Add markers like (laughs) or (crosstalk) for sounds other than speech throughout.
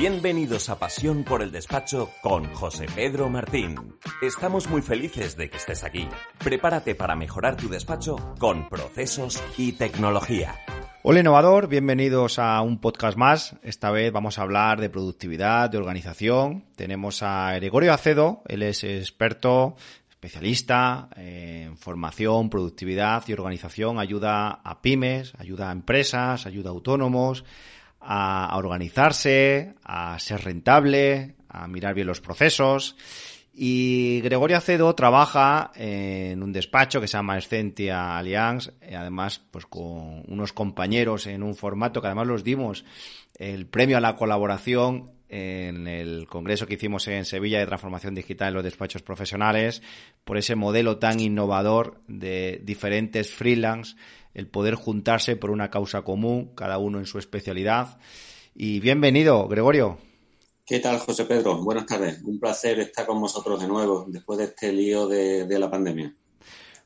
Bienvenidos a Pasión por el Despacho con José Pedro Martín. Estamos muy felices de que estés aquí. Prepárate para mejorar tu despacho con procesos y tecnología. Hola innovador, bienvenidos a un podcast más. Esta vez vamos a hablar de productividad, de organización. Tenemos a Gregorio Acedo, él es experto, especialista en formación, productividad y organización. Ayuda a pymes, ayuda a empresas, ayuda a autónomos a, organizarse, a ser rentable, a mirar bien los procesos. Y Gregorio Acedo trabaja en un despacho que se llama Escentia Alliance, y además pues con unos compañeros en un formato que además los dimos el premio a la colaboración en el congreso que hicimos en Sevilla de transformación digital en los despachos profesionales por ese modelo tan innovador de diferentes freelance el poder juntarse por una causa común, cada uno en su especialidad. Y bienvenido, Gregorio. ¿Qué tal, José Pedro? Buenas tardes. Un placer estar con vosotros de nuevo después de este lío de, la pandemia.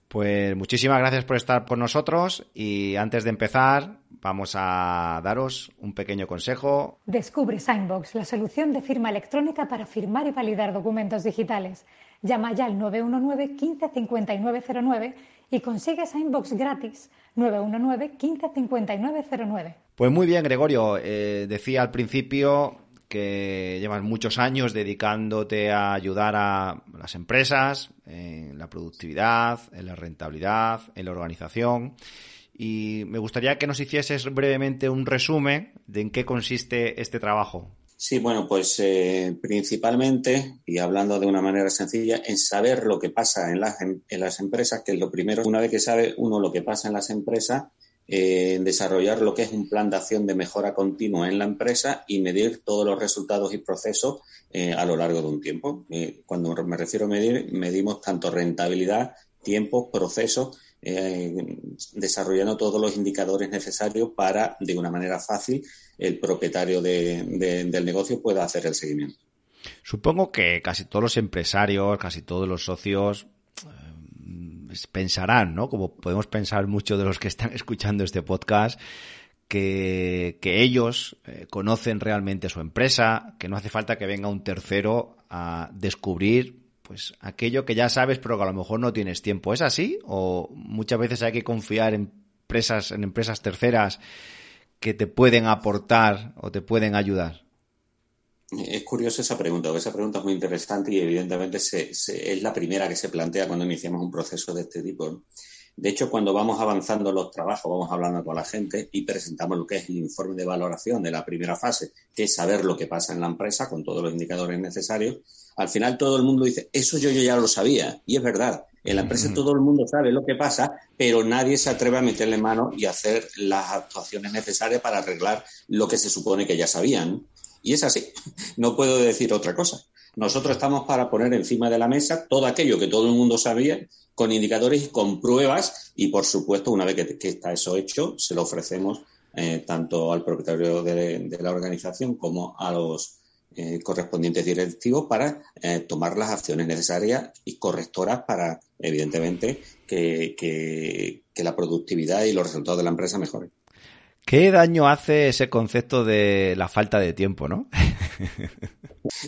Pues muchísimas gracias por estar con nosotros y antes de empezar vamos a daros un pequeño consejo. Descubre Signbox, la solución de firma electrónica para firmar y validar documentos digitales. Llama ya al 919 15 5909 y consigue Signbox gratis 919 15 5909. Pues muy bien, Gregorio. Eh, decía al principio que llevas muchos años dedicándote a ayudar a las empresas en la productividad, en la rentabilidad, en la organización. Y me gustaría que nos hicieses brevemente un resumen de en qué consiste este trabajo. Sí, bueno, pues eh, principalmente, y hablando de una manera sencilla, en saber lo que pasa en las, en, las empresas, que es lo primero, una vez que sabe uno lo que pasa en las empresas, eh, desarrollar lo que es un plan de acción de mejora continua en la empresa y medir todos los resultados y procesos eh, a lo largo de un tiempo. cuando me refiero a medir, medimos tanto rentabilidad, tiempo, procesos eh, desarrollando todos los indicadores necesarios para, de una manera fácil, el propietario del negocio pueda hacer el seguimiento. Supongo que casi todos los empresarios, casi todos los socios eh, pensarán, ¿no? Como podemos pensar muchos de los que están (laughs) escuchando este podcast, que, ellos eh, conocen realmente su empresa, que no hace falta que venga un tercero a descubrir pues aquello que ya sabes pero que a lo mejor no tienes tiempo. ¿Es así? ¿O muchas veces hay que confiar en empresas, en empresas terceras que te pueden aportar o te pueden ayudar? Es curiosa esa pregunta, esa pregunta es muy interesante y evidentemente es la primera que se plantea cuando iniciamos un proceso de este tipo. De hecho, cuando vamos avanzando los trabajos, vamos hablando con la gente y presentamos lo que es el informe de valoración de la primera fase, que es saber lo que pasa en la empresa con todos los indicadores necesarios. Al final todo el mundo dice, eso yo, yo ya lo sabía. Y es verdad, en la empresa todo el mundo sabe lo que pasa, pero nadie se atreve a meterle mano y hacer las actuaciones necesarias para arreglar lo que se supone que ya sabían. Y es así, (laughs) no puedo decir otra cosa. Nosotros estamos para poner encima de la mesa todo aquello que todo el mundo sabía con indicadores y con pruebas y, por supuesto, una vez que, está eso hecho, se lo ofrecemos eh, tanto al propietario de, la organización como a los eh, correspondientes directivos para eh, tomar las acciones necesarias y correctoras para, evidentemente, que la productividad y los resultados de la empresa mejoren. ¿Qué daño hace ese concepto de la falta de tiempo, no?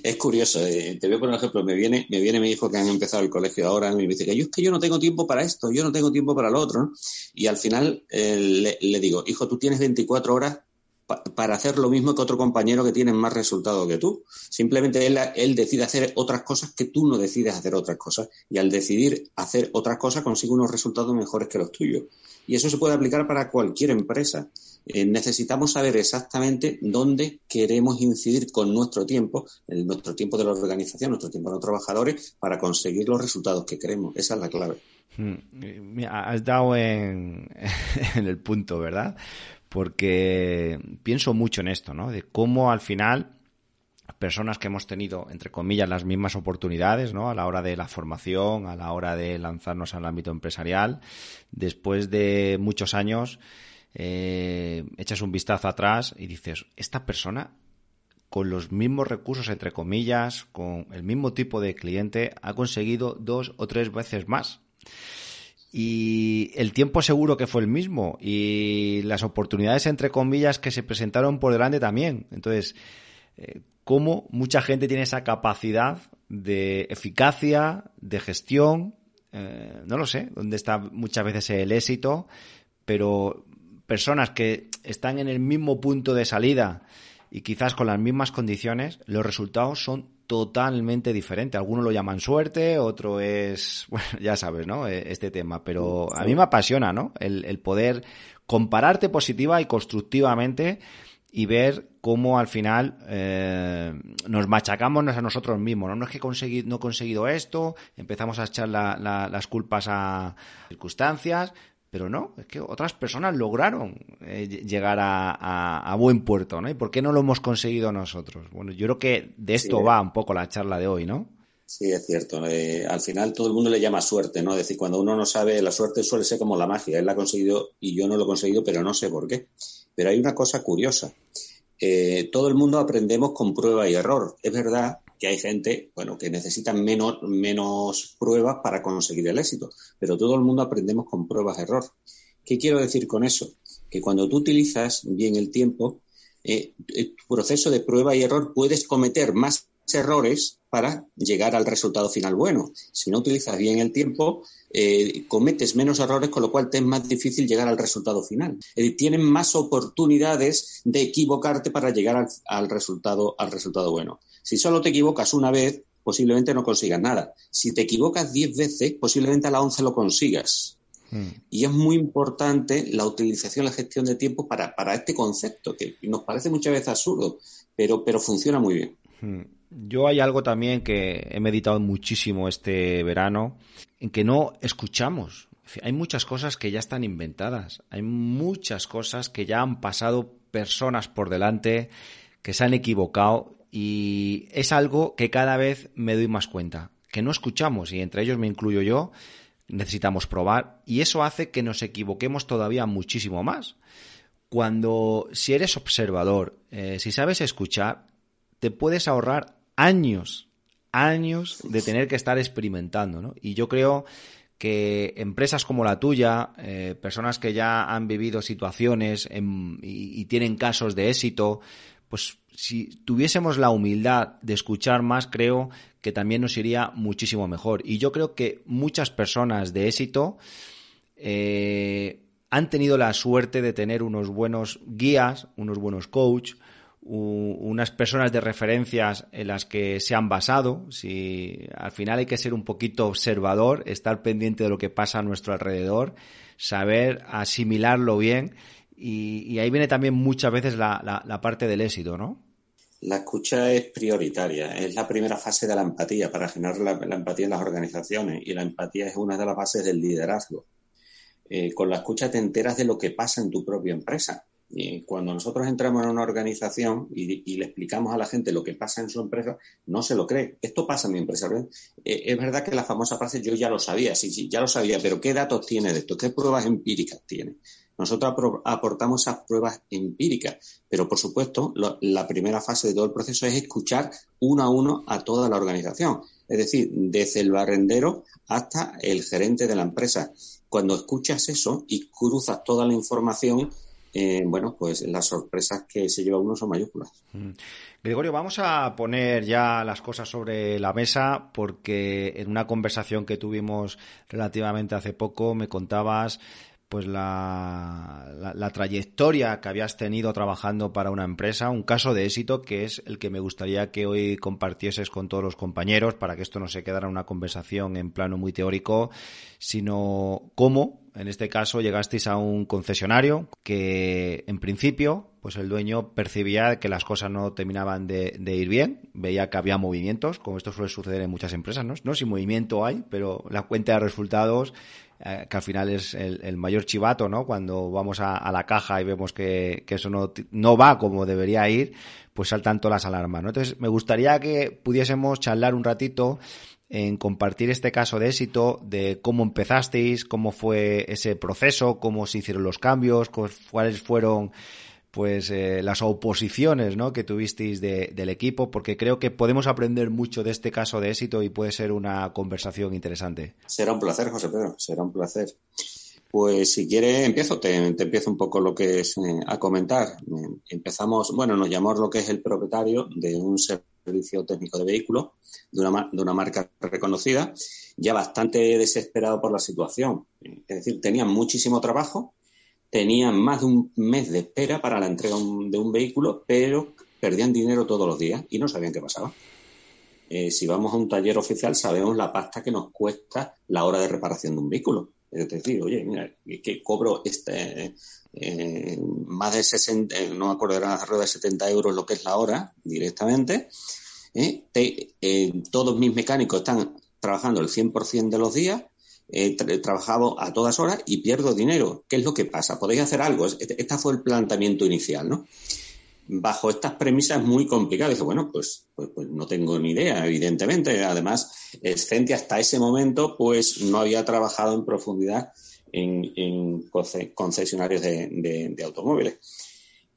Es curioso, eh, te veo por ejemplo, me viene, me viene mi hijo que han empezado el colegio ahora y me dice que yo es que yo no tengo tiempo para esto, yo no tengo tiempo para lo otro, y al final eh, le, digo, hijo, tú tienes 24 horas para hacer lo mismo que otro compañero que tiene más resultados que tú. Simplemente él, él decide hacer otras cosas que tú no decides hacer otras cosas, y al decidir hacer otras cosas consigue unos resultados mejores que los tuyos. Y eso se puede aplicar para cualquier empresa. Eh, necesitamos saber exactamente dónde queremos incidir con nuestro tiempo, nuestro tiempo de la organización, nuestro tiempo de los trabajadores, para conseguir los resultados que queremos. Esa es la clave. Hmm. Has dado (laughs) en el punto, ¿verdad? Porque pienso mucho en esto, ¿no? De cómo al final personas que hemos tenido, entre comillas, las mismas oportunidades, ¿no? A la hora de la formación, a la hora de lanzarnos al ámbito empresarial, después de muchos años, eh, echas un vistazo atrás y dices, esta persona con los mismos recursos, entre comillas, con el mismo tipo de cliente, ha conseguido dos o tres veces más. Y el tiempo seguro que fue el mismo y las oportunidades, entre comillas, que se presentaron por delante también. Entonces, eh, cómo mucha gente tiene esa capacidad de eficacia, de gestión, eh, no lo sé, dónde está muchas veces el éxito, pero personas que están en el mismo punto de salida y quizás con las mismas condiciones, los resultados son totalmente diferentes. Algunos lo llaman suerte, otro es, (laughs) bueno, ya sabes, ¿no? E, este tema, pero a mí me apasiona, ¿no? El, el poder compararte positiva y constructivamente y ver cómo al final eh, nos machacamos a nosotros mismos. No, no es que conseguí, no he conseguido esto, empezamos a echar la, la, las culpas a circunstancias, pero no, es que otras personas lograron eh, llegar a, a, a, buen puerto, ¿no? ¿Y por qué no lo hemos conseguido nosotros? Bueno, yo creo que de esto sí, va un poco la charla de hoy, ¿no? Sí, es cierto. Eh, al final todo el mundo le llama suerte, ¿no? Es decir, cuando uno no sabe, la suerte suele ser como la magia. Él la ha conseguido y yo no lo he conseguido, pero no sé por qué. Pero hay una cosa curiosa. Eh, todo el mundo aprendemos con prueba y error. Es verdad que hay gente, bueno, que necesita menos, menos pruebas para conseguir el éxito, pero todo el mundo aprendemos con pruebas y error. ¿Qué quiero decir con eso? Que cuando tú utilizas bien el tiempo, eh, tu proceso de prueba y error puedes cometer más errores para llegar al resultado final bueno. Si no utilizas bien el tiempo, eh, cometes menos errores, con lo cual te es más difícil llegar al resultado final. Es decir, tienes más oportunidades de equivocarte para llegar al, al, resultado, al resultado bueno. Si solo te equivocas una vez, posiblemente no consigas nada. Si te equivocas diez veces, posiblemente a la once lo consigas. Mm. Y es muy importante la utilización, la gestión de tiempo para, para este concepto, que nos parece muchas veces absurdo, pero, pero funciona muy bien. Mm. Yo hay algo también que he meditado muchísimo este verano, en que no escuchamos. Hay muchas cosas que ya están inventadas, hay muchas cosas que ya han pasado personas por delante, que se han equivocado y es algo que cada vez me doy más cuenta, que no escuchamos y entre ellos me incluyo yo, necesitamos probar y eso hace que nos equivoquemos todavía muchísimo más. Cuando si eres observador, eh, si sabes escuchar, te puedes ahorrar años, años de tener que estar experimentando, ¿no? Y yo creo que empresas como la tuya, eh, personas que ya han vivido situaciones en, y, y, tienen casos de éxito, pues si tuviésemos la humildad de escuchar más, creo que también nos iría muchísimo mejor. Y yo creo que muchas personas de éxito eh, han tenido la suerte de tener unos buenos guías, unos buenos coaches, unas personas de referencias en las que se han basado. Si al final hay que ser un poquito observador, estar pendiente de lo que pasa a nuestro alrededor, saber asimilarlo bien. Y, ahí viene también muchas veces la, la, la, parte del éxito, ¿no? La escucha es prioritaria, es la primera fase de la empatía para generar la, la empatía en las organizaciones y la empatía es una de las bases del liderazgo. Eh, con la escucha te enteras de lo que pasa en tu propia empresa y cuando nosotros entramos en una organización y, y, le explicamos a la gente lo que pasa en su empresa, no se lo cree. Esto pasa en mi empresa. Eh, es verdad que la famosa frase yo ya lo sabía, sí, sí, ya lo sabía, pero ¿qué datos tiene de esto? ¿Qué pruebas empíricas tiene? Nosotros aportamos esas pruebas empíricas, pero por supuesto la primera fase de todo el proceso es escuchar uno a uno a toda la organización. Es decir, desde el barrendero hasta el gerente de la empresa. Cuando escuchas eso y cruzas toda la información, eh, bueno, pues las sorpresas que se lleva uno son mayúsculas. Mm. Gregorio, vamos a poner ya las cosas sobre la mesa porque en una conversación que tuvimos relativamente hace poco me contabas pues la, la, trayectoria que habías tenido trabajando para una empresa, un caso de éxito que es el que me gustaría que hoy compartieses con todos los compañeros para que esto no se quedara una conversación en plano muy teórico, sino cómo, en este caso, llegasteis a un concesionario que en principio pues el dueño percibía que las cosas no terminaban de, ir bien, veía que había movimientos, como esto suele suceder en muchas empresas, ¿no? No si movimiento hay, pero la cuenta de resultados eh, que al final es el, mayor chivato, ¿no? Cuando vamos a, a la caja y vemos que, que, eso no, no va como debería ir, pues saltan todas las alarmas, ¿no? Entonces, me gustaría que pudiésemos charlar un ratito en compartir este caso de éxito, de cómo empezasteis, cómo fue ese proceso, cómo se hicieron los cambios, cuáles fueron pues eh, las oposiciones ¿no? que tuvisteis de, del equipo, porque creo que podemos aprender mucho de este caso de éxito y puede ser una conversación interesante. Será un placer, José Pedro, será un placer. Pues si quieres empiezo, te, empiezo un poco lo que es eh, a comentar. Empezamos, bueno, nos llamamos lo que es el propietario de un servicio técnico de vehículos de una, de una marca reconocida, ya bastante desesperado por la situación. Es decir, tenían muchísimo trabajo, tenían más de un mes de espera para la entrega de un vehículo, pero perdían dinero todos los días y no sabían qué pasaba. Eh, si vamos a un taller oficial, sabemos la pasta que nos cuesta la hora de reparación de un vehículo. Es decir, oye, mira, que cobro este, eh, más de 60, eh, no me acuerdo, alrededor de 70 euros lo que es la hora directamente. todos mis mecánicos están trabajando el 100% de los días, he trabajado a todas horas y pierdo dinero. ¿Qué es lo que pasa? ¿Podéis hacer algo? Este, fue el planteamiento inicial, ¿no? bajo estas premisas muy complicadas. Bueno, pues, pues, pues, no tengo ni idea, evidentemente. Además, Scenti hasta ese momento pues no había trabajado en profundidad en, concesionarios de, automóviles.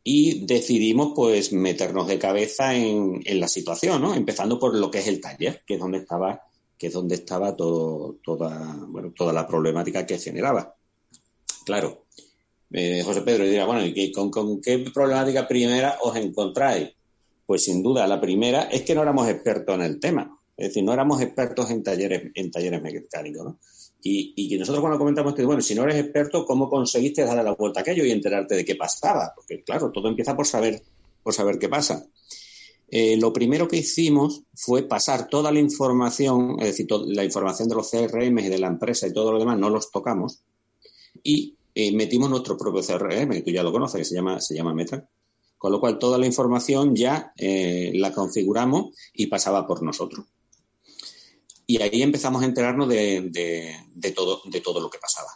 Y decidimos pues meternos de cabeza en, la situación, ¿no? Empezando por lo que es el taller, que es donde estaba, que es donde estaba todo, toda, bueno, toda la problemática que generaba. Claro, eh, José Pedro dirá, bueno, ¿y con, qué problemática primera os encontráis? Pues sin duda, la primera es que no éramos expertos en el tema. Es decir, no éramos expertos en talleres, en talleres mecánicos, ¿no? Y, y nosotros cuando comentamos que, bueno, si no eres experto, ¿cómo conseguiste darle la vuelta a aquello y enterarte de qué pasaba? Porque, claro, todo empieza por saber, por saber qué pasa. Eh, lo primero que hicimos fue pasar toda la información, es decir, la información de los CRM y de la empresa y todo lo demás, no los tocamos, y eh, metimos nuestro propio CRM, que tú ya lo conoces, que se llama, se llama Meta. Con lo cual, toda la información ya eh, la configuramos y pasaba por nosotros. Y ahí empezamos a enterarnos de, todo, de todo lo que pasaba.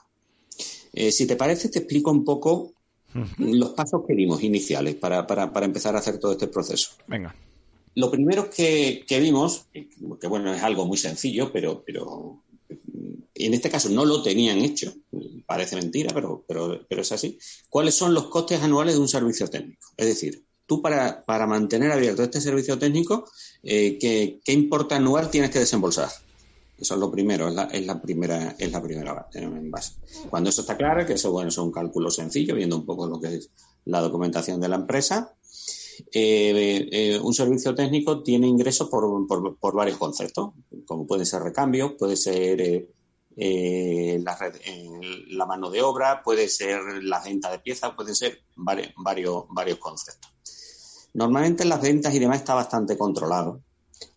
Eh, si te parece, te explico un poco los pasos que dimos iniciales para, empezar a hacer todo este proceso. Venga. Lo primero que, que, vimos, que bueno, es algo muy sencillo, pero, pero en este caso no lo tenían hecho, parece mentira, pero, pero, pero es así. ¿Cuáles son los costes anuales de un servicio técnico? Es decir, tú para, para mantener abierto este servicio técnico, eh, ¿qué, ¿qué, importe anual tienes que desembolsar? Eso es lo primero, es la, la primera, es la primera base. Cuando eso está claro, que eso bueno, es un cálculo sencillo, viendo un poco lo que es la documentación de la empresa, eh, eh, un servicio técnico tiene ingresos por, por, varios conceptos, como puede ser recambio, puede ser eh, eh, la, la, mano de obra, puede ser la venta de piezas, puede ser varios, varios, varios conceptos. Normalmente las ventas y demás está bastante controlado.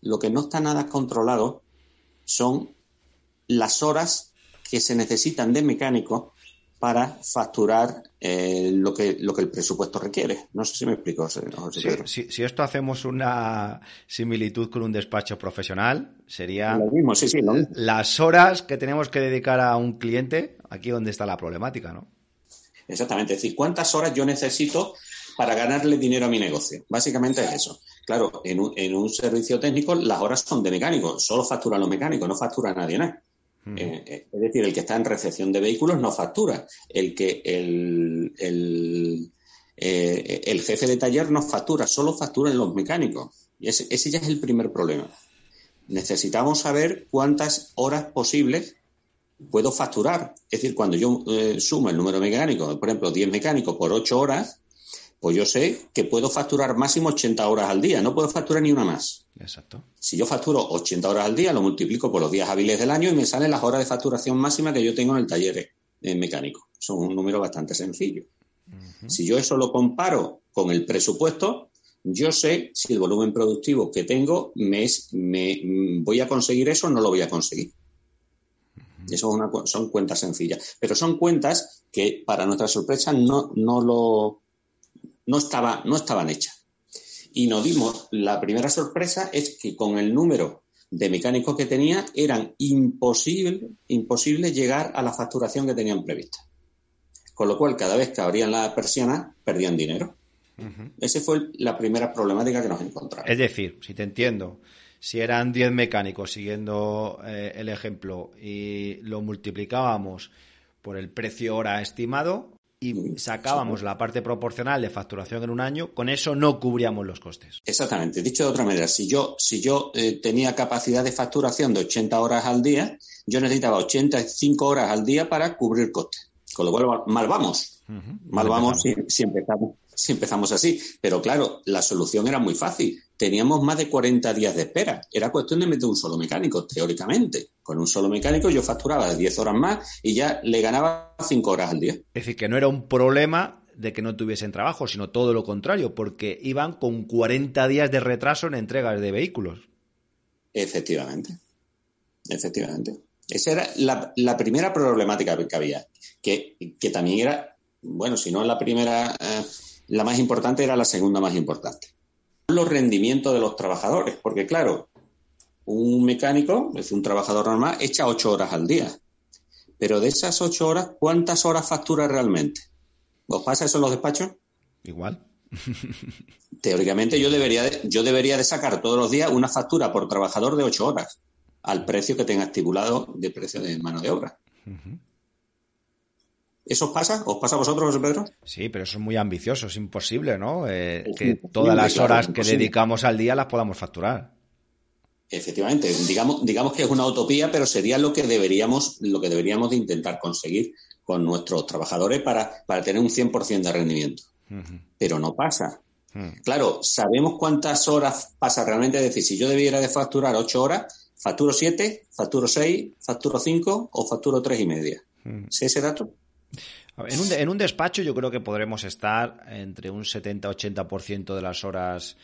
Lo que no está nada controlado son las horas que se necesitan de mecánico para facturar eh, lo, que, lo que el presupuesto requiere. No sé si me explico, si, esto hacemos una similitud con un despacho profesional, sería las horas que tenemos que dedicar a un cliente, aquí donde está la problemática, ¿no? Exactamente, es decir, ¿cuántas horas yo necesito para ganarle dinero a mi negocio? Básicamente es eso. Claro, en un, en un servicio técnico las horas son de mecánicos, solo facturan los mecánicos, no factura nadie nada. Eh, eh, es decir, el que está en recepción de vehículos no factura. El que el, el, eh, el jefe de taller no factura, solo facturan los mecánicos. Y ese, ese, ya es el primer problema. Necesitamos saber cuántas horas posibles puedo facturar. Es decir, cuando yo sumo el número mecánico, por ejemplo, 10 mecánicos por 8 horas, pues yo sé que puedo facturar máximo 80 horas al día, no puedo facturar ni una más. Exacto. Si yo facturo 80 horas al día, lo multiplico por los días hábiles del año y me salen las horas de facturación máxima que yo tengo en el taller eh, mecánico. Son un número bastante sencillo. Si yo eso lo comparo con el presupuesto, yo sé si el volumen productivo que tengo me, me voy a conseguir eso o no lo voy a conseguir. Eso una, son cuentas sencillas. Pero son cuentas que, para nuestra sorpresa, no, no, lo, no, estaba, no estaban hechas y nos dimos, la primera sorpresa es que con el número de mecánicos que tenía eran imposible, imposible llegar a la facturación que tenían prevista. Con lo cual, cada vez que abrían la persiana, perdían dinero. Esa fue la primera problemática que nos encontramos. Es decir, si te entiendo, si eran 10 mecánicos, siguiendo eh, el ejemplo, y lo multiplicábamos por el precio hora estimado, y sacábamos la parte proporcional de facturación en un año, con eso no cubríamos los costes. Exactamente. Dicho de otra manera, si yo, si yo eh, tenía capacidad de facturación de 80 horas al día, yo necesitaba 85 horas al día para cubrir costes. Con lo cual, mal vamos. Mal vamos si, empezamos, si empezamos así. Pero claro, la solución era muy fácil. Teníamos más de 40 días de espera. Era cuestión de meter un solo mecánico, teóricamente. Con un solo mecánico yo facturaba 10 horas más y ya le ganaba 5 horas al día. Es decir, que no era un problema de que no tuviesen trabajo, sino todo lo contrario, porque iban con 40 días de retraso en entregas de vehículos. Efectivamente. Efectivamente. Esa era la, primera problemática que había, que, también era, bueno, si no la primera, eh, la más importante era la segunda más importante. Los rendimientos de los trabajadores, porque claro, un mecánico, es un trabajador normal, echa ocho horas al día. Pero de esas ocho horas, ¿cuántas horas factura realmente? ¿Os pasa eso en los despachos? Igual. (laughs) Teóricamente yo debería, de, yo debería de sacar todos los días una factura por trabajador de ocho horas al precio que tenga estipulado de precio de mano de obra. ¿Eso os pasa? ¿Os pasa a vosotros, José Pedro? Sí, pero eso es muy ambicioso, es imposible, ¿no? Eh, que todas las horas que dedicamos al día las podamos facturar. Efectivamente, digamos, digamos que es una utopía, pero sería lo que deberíamos, lo que deberíamos de intentar conseguir con nuestros trabajadores para, para tener un 100% de rendimiento. Pero no pasa. Claro, sabemos cuántas horas pasa realmente. Es decir, si yo debiera de facturar 8 horas, facturo 7, facturo 6, facturo 5 o facturo 3 y media. ¿Sí ese dato? En, un, en un despacho yo creo que podremos estar entre un 70-80% de las horas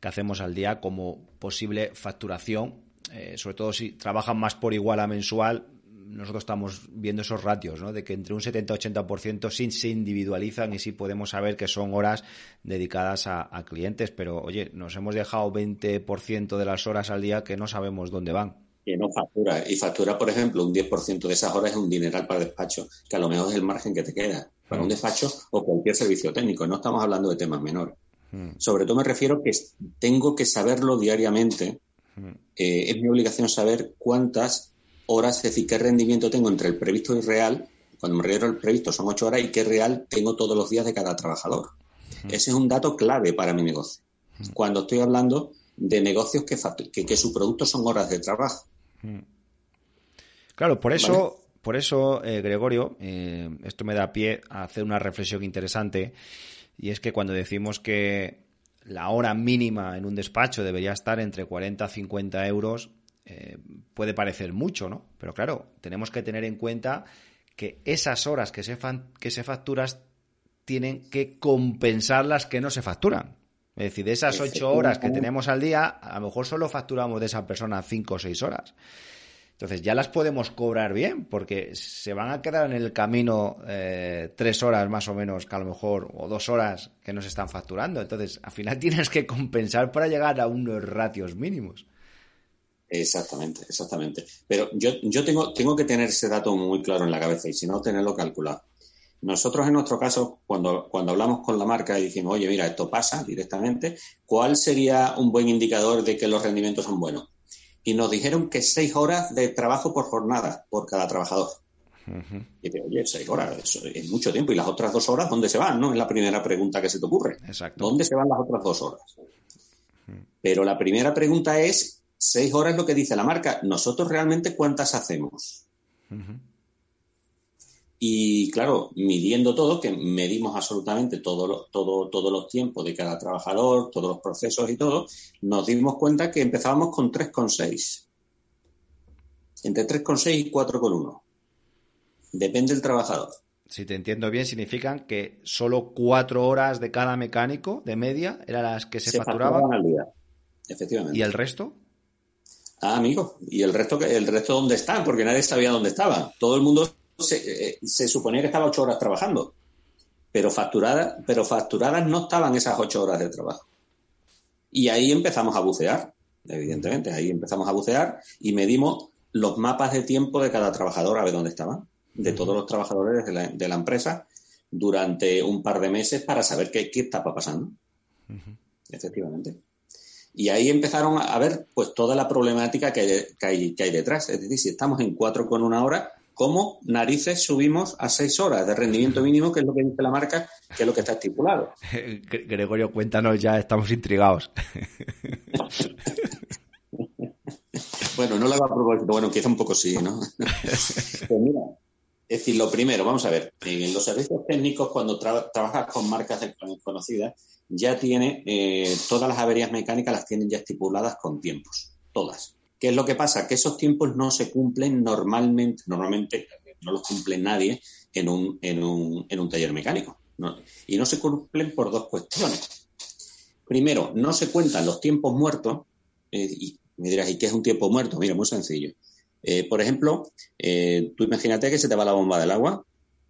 que hacemos al día como posible facturación, eh, sobre todo si trabajan más por igual a mensual, nosotros estamos viendo esos ratios, ¿no? De que entre un 70-80% sí se individualizan y sí podemos saber que son horas dedicadas a, clientes, pero oye, nos hemos dejado 20% de las horas al día que no sabemos dónde van. Que no factura. Y factura, por ejemplo, un 10% de esas horas es un dineral para el despacho, que a lo mejor es el margen que te queda para un mm. despacho o cualquier servicio técnico. No estamos hablando de temas menores. Mm. Sobre todo me refiero que tengo que saberlo diariamente. Mm. Eh, es mi obligación saber cuántas horas, es decir, qué rendimiento tengo entre el previsto y real. Cuando me refiero al previsto son ocho horas y qué real tengo todos los días de cada trabajador. Ese es un dato clave para mi negocio. Cuando estoy hablando de negocios que, que, su producto son horas de trabajo. Claro, por eso, por eso eh, Gregorio, eh, esto me da pie a hacer una reflexión interesante y es que cuando decimos que la hora mínima en un despacho debería estar entre 40 a 50 euros, eh, puede parecer mucho, ¿no? Pero claro, tenemos que tener en cuenta que esas horas que se, que se facturan tienen que compensar las que no se facturan. Es decir, de esas ocho horas que tenemos al día, a lo mejor solo facturamos de esa persona cinco o seis horas. Entonces ya las podemos cobrar bien, porque se van a quedar en el camino eh, tres horas más o menos, que a lo mejor, o dos horas que nos están facturando. Entonces, al final (laughs) tienes que compensar para llegar a unos ratios mínimos. Exactamente, exactamente. Pero yo, yo tengo, tengo que tener ese dato muy claro en la cabeza y si no, tenerlo calculado. Nosotros en nuestro caso, cuando, cuando hablamos con la marca y dijimos, oye, mira, esto pasa directamente, ¿cuál sería un buen indicador de que los rendimientos son buenos? Y nos dijeron que seis horas de trabajo por jornada, por cada trabajador. Y dice, oye, seis horas, eso es mucho tiempo. ¿Y las otras dos horas dónde se van? ¿No? Es la primera pregunta que se te ocurre. Exacto. ¿Dónde se van las otras dos horas? Pero la primera pregunta es, Seis horas es lo que dice la marca. Nosotros realmente cuántas hacemos. Y claro, midiendo todo, que medimos absolutamente todo, todo, todos los tiempos de cada trabajador, todos los procesos y todo, nos dimos cuenta que empezábamos con 3,6. Entre 3,6 y 4,1. Depende del trabajador. Si te entiendo bien, significan que solo cuatro horas de cada mecánico de media eran las que se, facturaban. al día. Efectivamente. ¿Y el resto? Ah, amigo. ¿Y el resto, el resto dónde están? Porque nadie sabía dónde estaban. Todo el mundo se, eh, suponía que estaba ocho horas trabajando. Pero facturadas, pero facturadas no estaban esas ocho horas de trabajo. Y ahí empezamos a bucear, evidentemente. Ahí empezamos a bucear y medimos los mapas de tiempo de cada trabajador a ver dónde estaban, de todos los trabajadores de la, empresa, durante un par de meses para saber qué, qué estaba pasando. Efectivamente. Y ahí empezaron a ver pues toda la problemática que hay, que hay, detrás. Es decir, si estamos en cuatro con una hora, ¿cómo narices subimos a seis horas de rendimiento mínimo, que es lo que dice la marca, que es lo que está estipulado? (laughs) Gregorio, cuéntanos ya, estamos intrigados. (laughs) bueno, no lo hago a propósito, bueno, quizá un poco sí, ¿no? (laughs) pues mira, Es decir, lo primero, vamos a ver, en los servicios técnicos, cuando trabajas con marcas conocidas, ya tiene eh, todas las averías mecánicas las tienen ya estipuladas con tiempos, todas. ¿Qué es lo que pasa? Que esos tiempos no se cumplen normalmente, normalmente no los cumple nadie en un, en un, en un taller mecánico. y no se cumplen por dos cuestiones. Primero, no se cuentan los tiempos muertos. Eh, y me dirás, ¿y qué es un tiempo muerto? Mira, muy sencillo. Eh, por ejemplo, eh, tú imagínate que se te va la bomba del agua,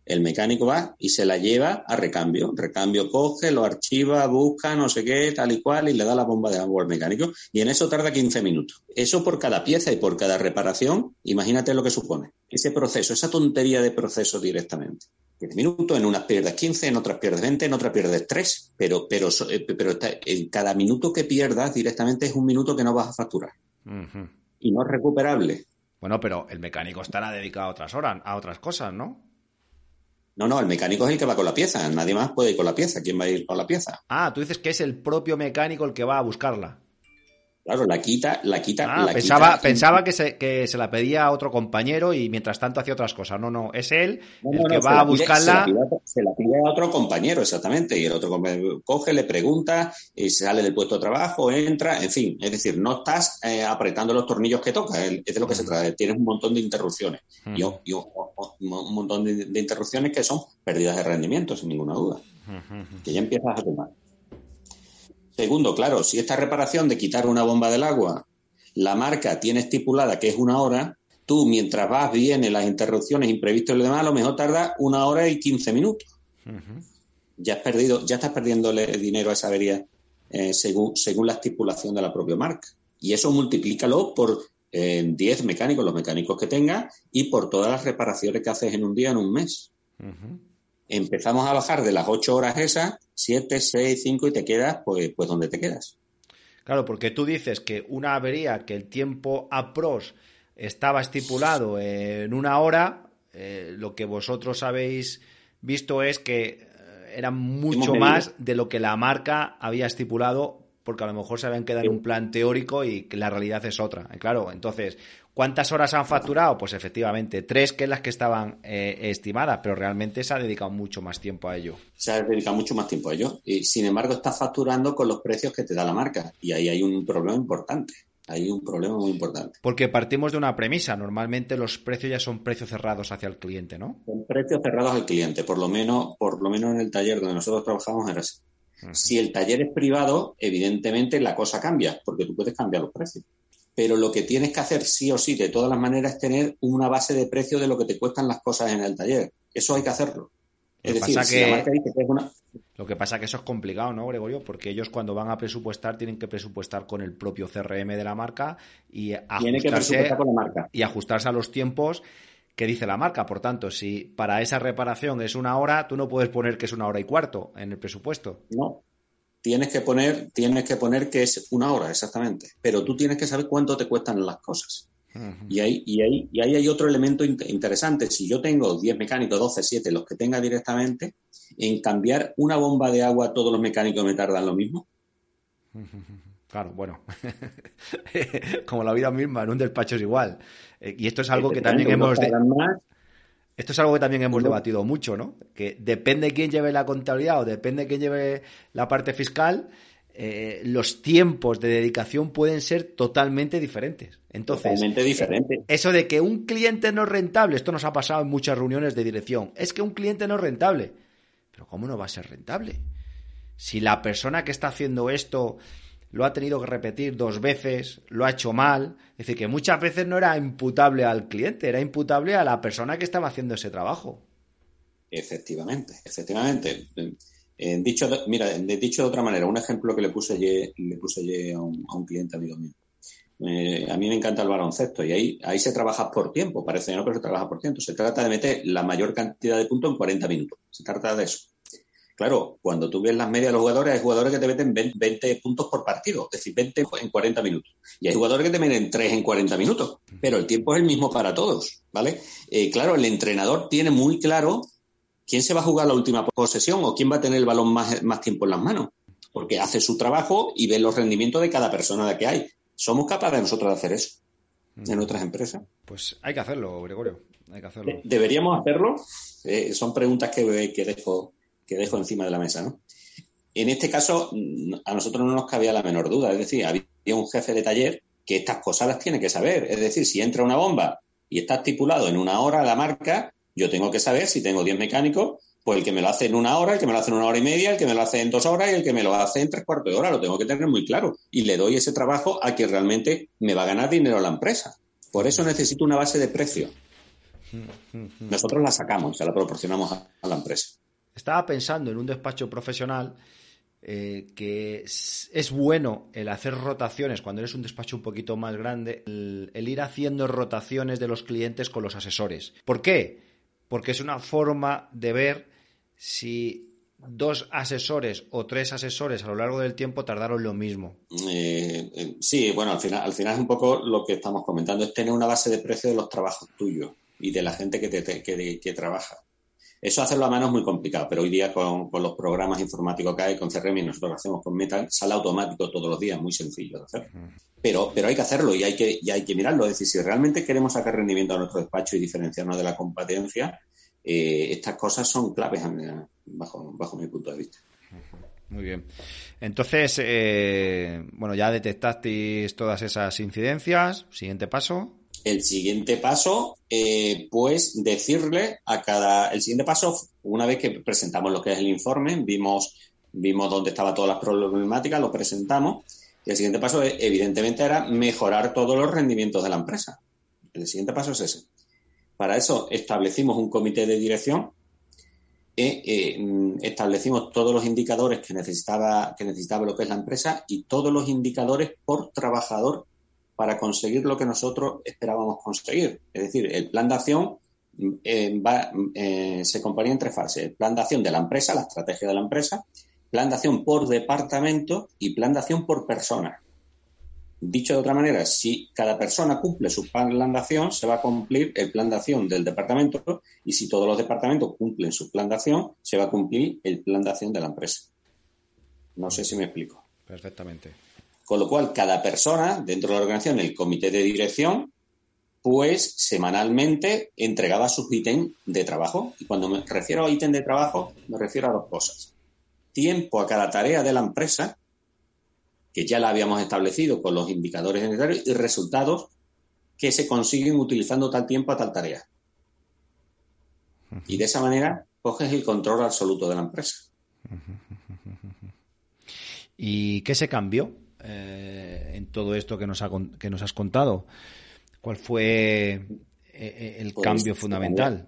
el mecánico va y se la lleva a recambio. Recambio coge, lo archiva, busca, no sé qué, tal y cual, y le da la bomba de agua al mecánico. Y en eso tarda 15 minutos. Eso por cada pieza y por cada reparación, imagínate lo que supone. Ese proceso, esa tontería de proceso directamente. 15 minutos, en unas pierdes 15, en otras pierdes 20, en otras pierdes 3, pero, pero, eh, pero en cada minuto que pierdas directamente es un minuto que no vas a facturar. Y no es recuperable. Bueno, pero el mecánico estará dedicado a otras horas, a otras cosas, ¿no? No, no, el mecánico es el que va con la pieza. Nadie más puede ir con la pieza. ¿Quién va a ir con la pieza? Ah, tú dices que es el propio mecánico el que va a buscarla. Claro, la quita, la quita. Ah, pensaba, pensaba que se, que se la pedía a otro compañero y mientras tanto hacía otras cosas. No, no, es él el que va a buscarla. se, la pide, a otro compañero, exactamente. Y el otro compañero coge, le pregunta, y sale del puesto de trabajo, entra, en fin. Es decir, no estás eh, apretando los tornillos que toca. Es de lo que se trata. Tienes un montón de interrupciones. Y, un montón de, de, interrupciones que son pérdidas de rendimiento, sin ninguna duda. Que ya empiezas a tomar. Segundo, claro, si esta reparación de quitar una bomba del agua, la marca tiene estipulada que es una hora, tú mientras vas, vienen las interrupciones, imprevistos y lo demás, a lo mejor tarda una hora y quince minutos. Ya has perdido, ya estás perdiéndole dinero a esa avería eh, según, según la estipulación de la propia marca. Y eso multiplícalo por eh, 10 mecánicos, los mecánicos que tengas, y por todas las reparaciones que haces en un día, en un mes empezamos a bajar de las ocho horas esas, siete, seis, cinco y te quedas pues, pues donde te quedas. Claro, porque tú dices que una avería que el tiempo a pros estaba estipulado en una hora, eh, lo que vosotros habéis visto es que eh, era mucho más de lo que la marca había estipulado porque a lo mejor se habían quedado en un plan teórico y que la realidad es otra. Claro, entonces, ¿cuántas horas han facturado? Pues efectivamente, tres que es las que estaban eh, estimadas, pero realmente se ha dedicado mucho más tiempo a ello. Se ha dedicado mucho más tiempo a ello. Y sin embargo, está facturando con los precios que te da la marca. Y ahí hay un problema importante. Hay un problema muy importante. Porque partimos de una premisa. Normalmente los precios ya son precios cerrados hacia el cliente, ¿no? Son precios cerrados al cliente. Por lo menos, por lo menos en el taller donde nosotros trabajamos era así. Si el taller es privado, evidentemente la cosa cambia, porque tú puedes cambiar los precios. Pero lo que tienes que hacer sí o sí, de todas las maneras, es tener una base de precio de lo que te cuestan las cosas en el taller. Eso hay que hacerlo. Es decir, si la marca dice que es una... Lo que pasa es que eso es complicado, ¿no, Gregorio? Porque ellos cuando van a presupuestar tienen que presupuestar con el propio CRM de la marca y ajustarse, con la marca. y ajustarse a los tiempos que dice la marca. Por tanto, si para esa reparación es una hora, tú no puedes poner que es una hora y cuarto en el presupuesto. No. Tienes que poner, tienes que poner que es una hora, exactamente. Pero tú tienes que saber cuánto te cuestan las cosas. y, ahí, y, ahí, y ahí hay otro elemento interesante. Si yo tengo 10 mecánicos, 12, 7, los que tenga directamente, en cambiar una bomba de agua, todos los mecánicos me tardan lo mismo. (laughs) Claro, bueno, (laughs) como la vida misma, en un despacho es igual. Eh, y esto es algo que también hemos... Esto es algo que también hemos debatido mucho, ¿no? Que depende quién lleve la contabilidad o depende quién lleve la parte fiscal, eh, los tiempos de dedicación pueden ser totalmente diferentes. Entonces, totalmente diferente. eso de que un cliente no es rentable, esto nos ha pasado en muchas reuniones de dirección, es que un cliente no es rentable. Pero ¿cómo no va a ser rentable? Si la persona que está haciendo esto lo ha tenido que repetir dos veces, lo ha hecho mal. Es decir, que muchas veces no era imputable al cliente, era imputable a la persona que estaba haciendo ese trabajo. Efectivamente, efectivamente. Eh, dicho, mira, dicho de otra manera, un ejemplo que le puse ayer, le puse a, un, cliente amigo mío. Eh, a mí me encanta el baloncesto y ahí, ahí se trabaja por tiempo, parece no, pero se trabaja por tiempo. Se trata de meter la mayor cantidad de puntos en 40 minutos. Se trata de eso. Claro, cuando tú ves las medias de los jugadores, hay jugadores que te meten 20 puntos por partido, es decir, 20 en 40 minutos. Y hay jugadores que te meten 3 en 40 minutos, pero el tiempo es el mismo para todos, ¿vale? Eh, claro, el entrenador tiene muy claro quién se va a jugar la última posesión o quién va a tener el balón más, más tiempo en las manos, porque hace su trabajo y ve los rendimientos de cada persona que hay. Somos capaces nosotros de hacer eso en otras empresas. Pues hay que hacerlo, Gregorio. hay que hacerlo. Deberíamos hacerlo. Eh, son preguntas que, que, dejo, que dejo encima de la mesa, ¿no? En este caso, a nosotros no nos cabía la menor duda. Es decir, había un jefe de taller que estas cosas las tiene que saber. Es decir, si entra una bomba y está estipulado en una hora la marca, yo tengo que saber si tengo 10 mecánicos, pues el que me lo hace en una hora, el que me lo hace en una hora y media, el que me lo hace en dos horas y el que me lo hace en tres cuartos de hora. Lo tengo que tener muy claro. Y le doy ese trabajo a que realmente me va a ganar dinero a la empresa. Por eso necesito una base de precio. Nosotros la sacamos, se la proporcionamos a la empresa. Estaba pensando en un despacho profesional eh, que es, bueno el hacer rotaciones cuando eres un despacho un poquito más grande, el, ir haciendo rotaciones de los clientes con los asesores. ¿Por qué? Porque es una forma de ver si dos asesores o tres asesores a lo largo del tiempo tardaron lo mismo. Eh, eh, sí, bueno, al final, al final es un poco lo que estamos comentando, es tener una base de precio de los trabajos tuyos y de la gente que, te, que trabaja. Eso hacerlo a mano es muy complicado, pero hoy día con, los programas informáticos que hay, con CRM y nosotros lo hacemos con Metal, sale automático todos los días, muy sencillo de hacer. Pero, pero hay que hacerlo y hay que, y hay que mirarlo. Es decir, si realmente queremos sacar rendimiento a nuestro despacho y diferenciarnos de la competencia, eh, estas cosas son claves bajo, bajo mi punto de vista. Muy bien. Entonces, eh, bueno, ya detectasteis todas esas incidencias. Siguiente paso. El siguiente paso, eh, pues decirle a cada. El siguiente paso, una vez que presentamos lo que es el informe, vimos, vimos dónde estaban todas las problemáticas, lo presentamos. Y el siguiente paso, evidentemente, era mejorar todos los rendimientos de la empresa. El siguiente paso es ese. Para eso establecimos un comité de dirección e eh, establecimos todos los indicadores que necesitaba, que necesitaba lo que es la empresa y todos los indicadores por trabajador para conseguir lo que nosotros esperábamos conseguir. Es decir, el plan de acción eh, eh, se componía en tres fases. El plan de acción de la empresa, la estrategia de la empresa, plan de acción por departamento y plan de acción por persona. Dicho de otra manera, si cada persona cumple su plan de acción, se va a cumplir el plan de acción del departamento y si todos los departamentos cumplen su plan de acción, se va a cumplir el plan de acción de la empresa. No sé si me explico. Perfectamente. Con lo cual, cada persona dentro de la organización, el comité de dirección, pues semanalmente entregaba sus ítems de trabajo. Y cuando me refiero a ítem de trabajo, me refiero a dos cosas. Tiempo a cada tarea de la empresa, que ya la habíamos establecido con los indicadores necesarios, y resultados que se consiguen utilizando tal tiempo a tal tarea. Y de esa manera coges el control absoluto de la empresa. (laughs) ¿Y qué se cambió eh, en todo esto que nos, ha, que nos has contado? ¿Cuál fue eh, eh, el pues, cambio fundamental?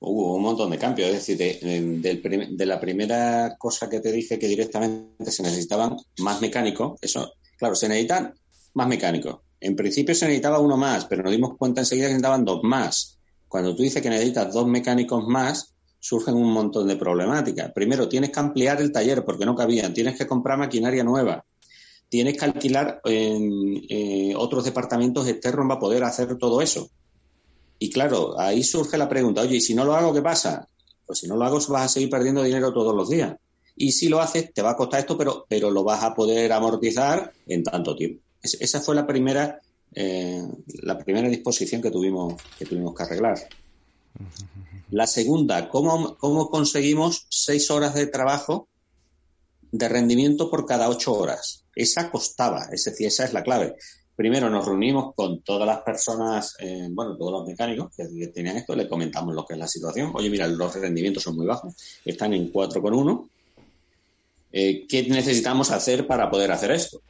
Hubo un montón de cambios, es decir, de, de, la primera cosa que te dije que directamente se necesitaban más mecánicos, eso, claro, se necesitan más mecánicos. En principio se necesitaba uno más, pero nos dimos cuenta enseguida que necesitaban dos más. Cuando tú dices que necesitas dos mecánicos más, surgen un montón de problemáticas. Primero, tienes que ampliar el taller porque no cabían, tienes que comprar maquinaria nueva, tienes que alquilar en eh, otros departamentos externos para poder hacer todo eso. Y claro, ahí surge la pregunta, oye, ¿y si no lo hago, qué pasa? Pues si no lo hago, vas a seguir perdiendo dinero todos los días. Y si lo haces, te va a costar esto, pero, pero lo vas a poder amortizar en tanto tiempo. esa fue la primera, eh, la primera disposición que tuvimos, que tuvimos que arreglar. La segunda, ¿cómo, ¿cómo conseguimos seis horas de trabajo de rendimiento por cada ocho horas? Esa costaba, es decir, esa es la clave. Primero nos reunimos con todas las personas, eh, bueno, todos los mecánicos que, tenían esto, le comentamos lo que es la situación. Oye, mira, los rendimientos son muy bajos, están en 4,1. Eh, ¿Qué necesitamos hacer para poder hacer esto?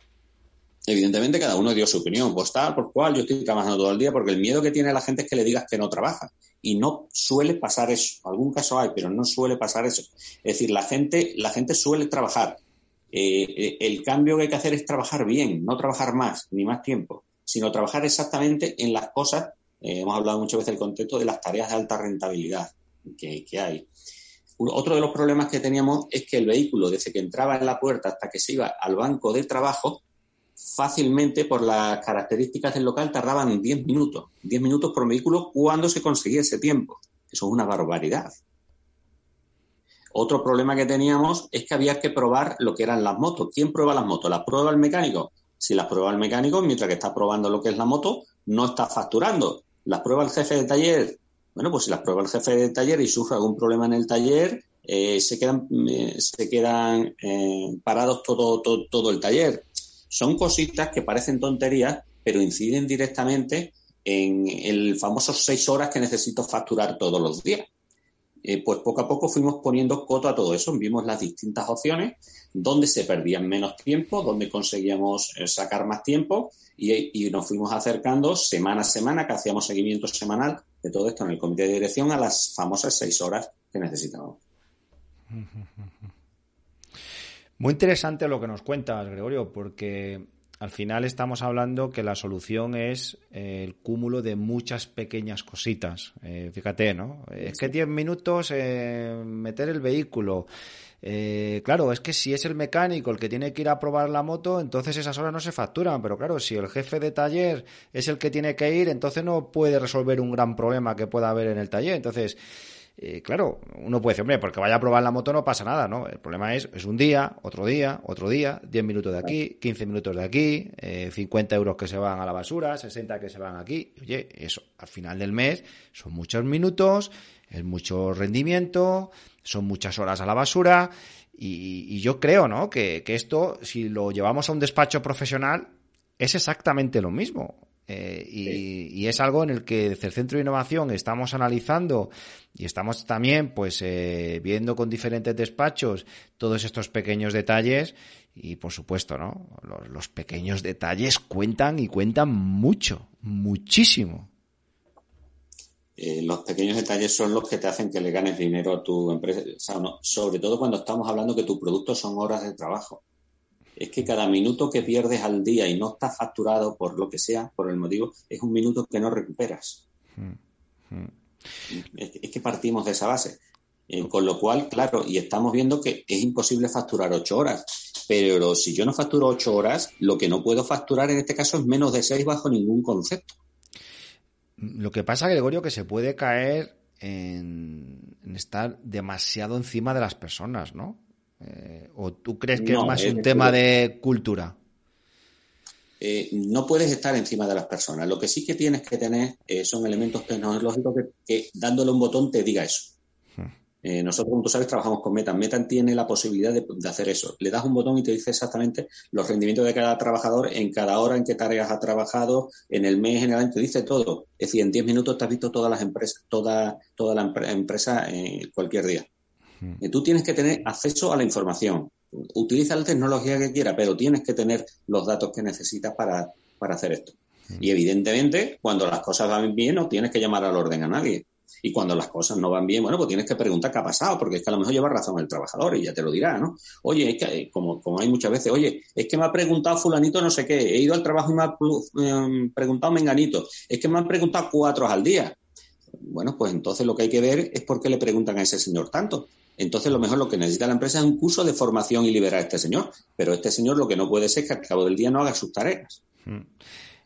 Evidentemente cada uno dio su opinión, pues tal, por cual, yo estoy trabajando todo el día, porque el miedo que tiene la gente es que le digas que no trabaja. Y no suele pasar eso. Algún caso hay, pero no suele pasar eso. Es decir, la gente, la gente suele trabajar. Eh, eh, el cambio que hay que hacer es trabajar bien, no trabajar más ni más tiempo, sino trabajar exactamente en las cosas. Eh, hemos hablado muchas veces del contexto de las tareas de alta rentabilidad que, hay. Otro de los problemas que teníamos es que el vehículo, desde que entraba en la puerta hasta que se iba al banco de trabajo, fácilmente por las características del local tardaban 10 minutos. 10 minutos por vehículo cuando se conseguía ese tiempo. Eso es una barbaridad. Otro problema que teníamos es que había que probar lo que eran las motos. ¿Quién prueba las motos? ¿Las prueba el mecánico? Si las prueba el mecánico, mientras que está probando lo que es la moto, no está facturando. ¿Las prueba el jefe de taller? Bueno, pues si las prueba el jefe de taller y sufre algún problema en el taller, eh, se quedan, eh, se quedan eh, parados todo, todo, todo el taller. Son cositas que parecen tonterías, pero inciden directamente en el famoso seis horas que necesito facturar todos los días. Eh, pues poco a poco fuimos poniendo coto a todo eso, vimos las distintas opciones, donde se perdían menos tiempo, donde conseguíamos eh, sacar más tiempo y, nos fuimos acercando semana a semana, que hacíamos seguimiento semanal de todo esto en el comité de dirección a las famosas seis horas que necesitábamos. (laughs) Muy interesante lo que nos cuentas, Gregorio, porque al final estamos hablando que la solución es eh, el cúmulo de muchas pequeñas cositas. Eh, fíjate, ¿no? Es que 10 minutos eh, meter el vehículo. claro, es que si es el mecánico el que tiene que ir a probar la moto, entonces esas horas no se facturan. Pero claro, si el jefe de taller es el que tiene que ir, entonces no puede resolver un gran problema que pueda haber en el taller. Entonces, eh, claro, uno puede decir, hombre, porque vaya a probar la moto no pasa nada, ¿no? El problema es, es un día, otro día, otro día, 10 minutos de aquí, 15 minutos de aquí, 50 eh, euros que se van a la basura, 60 que se van aquí. Oye, eso, al final del mes son muchos minutos, es mucho rendimiento, son muchas horas a la basura. Y, yo creo, ¿no? Que, que esto, si lo llevamos a un despacho profesional, es exactamente lo mismo. Eh, y, es algo en el que desde el Centro de Innovación estamos analizando y estamos también pues eh, viendo con diferentes despachos todos estos pequeños detalles y por supuesto, ¿no? Los, pequeños detalles cuentan y cuentan mucho, muchísimo. Eh, los pequeños detalles son los que te hacen que le ganes dinero a tu empresa, sobre todo cuando estamos hablando que tu producto son horas de trabajo es que cada minuto que pierdes al día y no está facturado por lo que sea, por el motivo, es un minuto que no recuperas. Hmm, hmm. Es, que partimos de esa base. Eh, con lo cual, claro, y estamos viendo que es imposible facturar ocho horas. Pero si yo no facturo ocho horas, lo que no puedo facturar en este caso es menos de seis bajo ningún concepto. Lo que pasa, Gregorio, que se puede caer en estar demasiado encima de las personas, ¿no? Eh, ¿O tú crees que es más un tema de cultura? Eh, no puedes estar encima de las personas. Lo que sí que tienes que tener eh, son elementos tecnológicos que, dándole un botón te diga eso. Hmm. nosotros, como tú sabes, trabajamos con Metan. Metan tiene la posibilidad de, hacer eso. Le das un botón y te dice exactamente los rendimientos de cada trabajador en cada hora en qué tareas ha trabajado, en el mes, en el año, te dice todo. Es decir, en 10 minutos te has visto todas las empresas, toda, toda la empresa cualquier día. Tú tienes que tener acceso a la información. Utiliza la tecnología que quiera, pero tienes que tener los datos que necesitas para, hacer esto. Y evidentemente, cuando las cosas van bien, no tienes que llamar al orden a nadie. Y cuando las cosas no van bien, bueno, pues tienes que preguntar qué ha pasado, porque es que a lo mejor lleva razón el trabajador y ya te lo dirá, ¿no? Oye, es que, eh, como, como hay muchas veces, oye, es que me ha preguntado fulanito no sé qué, he ido al trabajo y me ha em, preguntado menganito, es que me han preguntado cuatro al día. Bueno, pues entonces lo que hay que ver es por qué le preguntan a ese señor tanto. Entonces, lo mejor lo que necesita la empresa es un curso de formación y liberar a este señor. Pero este señor lo que no puede ser es que al cabo del día no haga sus tareas. Hmm.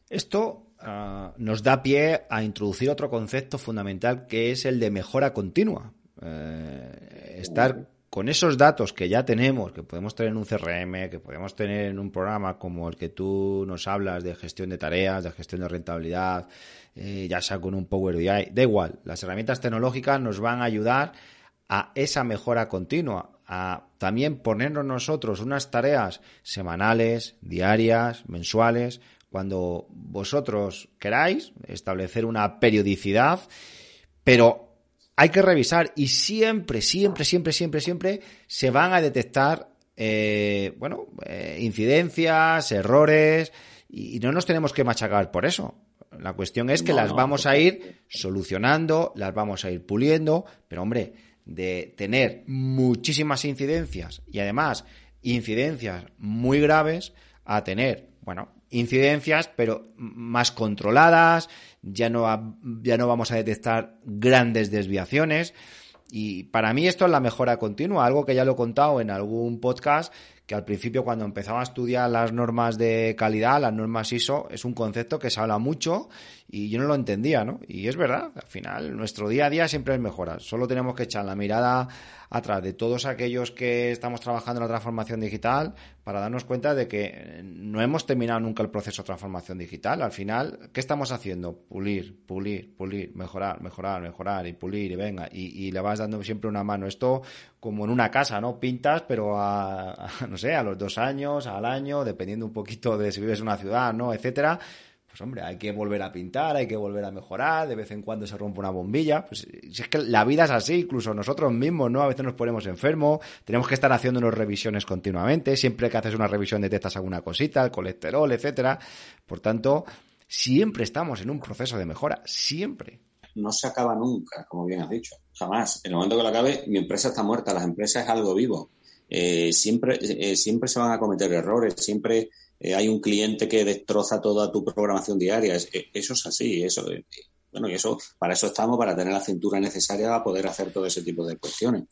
Esto ah, nos da pie a introducir otro concepto fundamental que es el de mejora continua. Eh, estar con esos datos que ya tenemos, que podemos tener en un CRM, que podemos tener en un programa como el que tú nos hablas de gestión de tareas, de gestión de rentabilidad, eh, ya sea con un Power BI, da igual, las herramientas tecnológicas nos van a ayudar a esa mejora continua, a también ponernos nosotros unas tareas semanales, diarias, mensuales, cuando vosotros queráis establecer una periodicidad, pero hay que revisar y siempre, siempre, siempre, siempre, siempre se van a detectar, eh, bueno, eh, incidencias, errores y no nos tenemos que machacar por eso. La cuestión es que las vamos a ir solucionando, las vamos a ir puliendo, pero hombre, de tener muchísimas incidencias y además incidencias muy graves a tener, bueno, incidencias pero más controladas, ya no, ya no vamos a detectar grandes desviaciones. Y para mí esto es la mejora continua, algo que ya lo he contado en algún podcast, que al principio cuando empezaba a estudiar las normas de calidad, las normas ISO, es un concepto que se habla mucho y yo no lo entendía, ¿no? Y es verdad, al final nuestro día a día siempre es mejorar. Solo tenemos que echar la mirada atrás de todos aquellos que estamos trabajando en la transformación digital para darnos cuenta de que no hemos terminado nunca el proceso de transformación digital. Al final, ¿qué estamos haciendo? Pulir, pulir, pulir, mejorar, mejorar, mejorar y pulir y venga. Y, le vas dando siempre una mano. Esto como en una casa, ¿no? Pintas, pero a, no sé, a los dos años, al año, dependiendo un poquito de si vives en una ciudad, ¿no? Etcétera pues hombre, hay que volver a pintar, hay que volver a mejorar, de vez en cuando se rompe una bombilla. Pues si es que la vida es así, incluso nosotros mismos, ¿no? A veces nos ponemos enfermos, tenemos que estar haciendo unas revisiones continuamente, siempre que haces una revisión detectas alguna cosita, el colesterol, etcétera. Por tanto, siempre estamos en un proceso de mejora, siempre. No se acaba nunca, como bien has dicho, jamás. En el momento que lo acabe, mi empresa está muerta, las empresas es algo vivo. Eh, siempre, eh, siempre se van a cometer errores, siempre eh, hay un cliente que destroza toda tu programación diaria. Eh, eso es así, eso. Eh, bueno, y eso, para eso estamos, para tener la cintura necesaria para poder hacer todo ese tipo de cuestiones.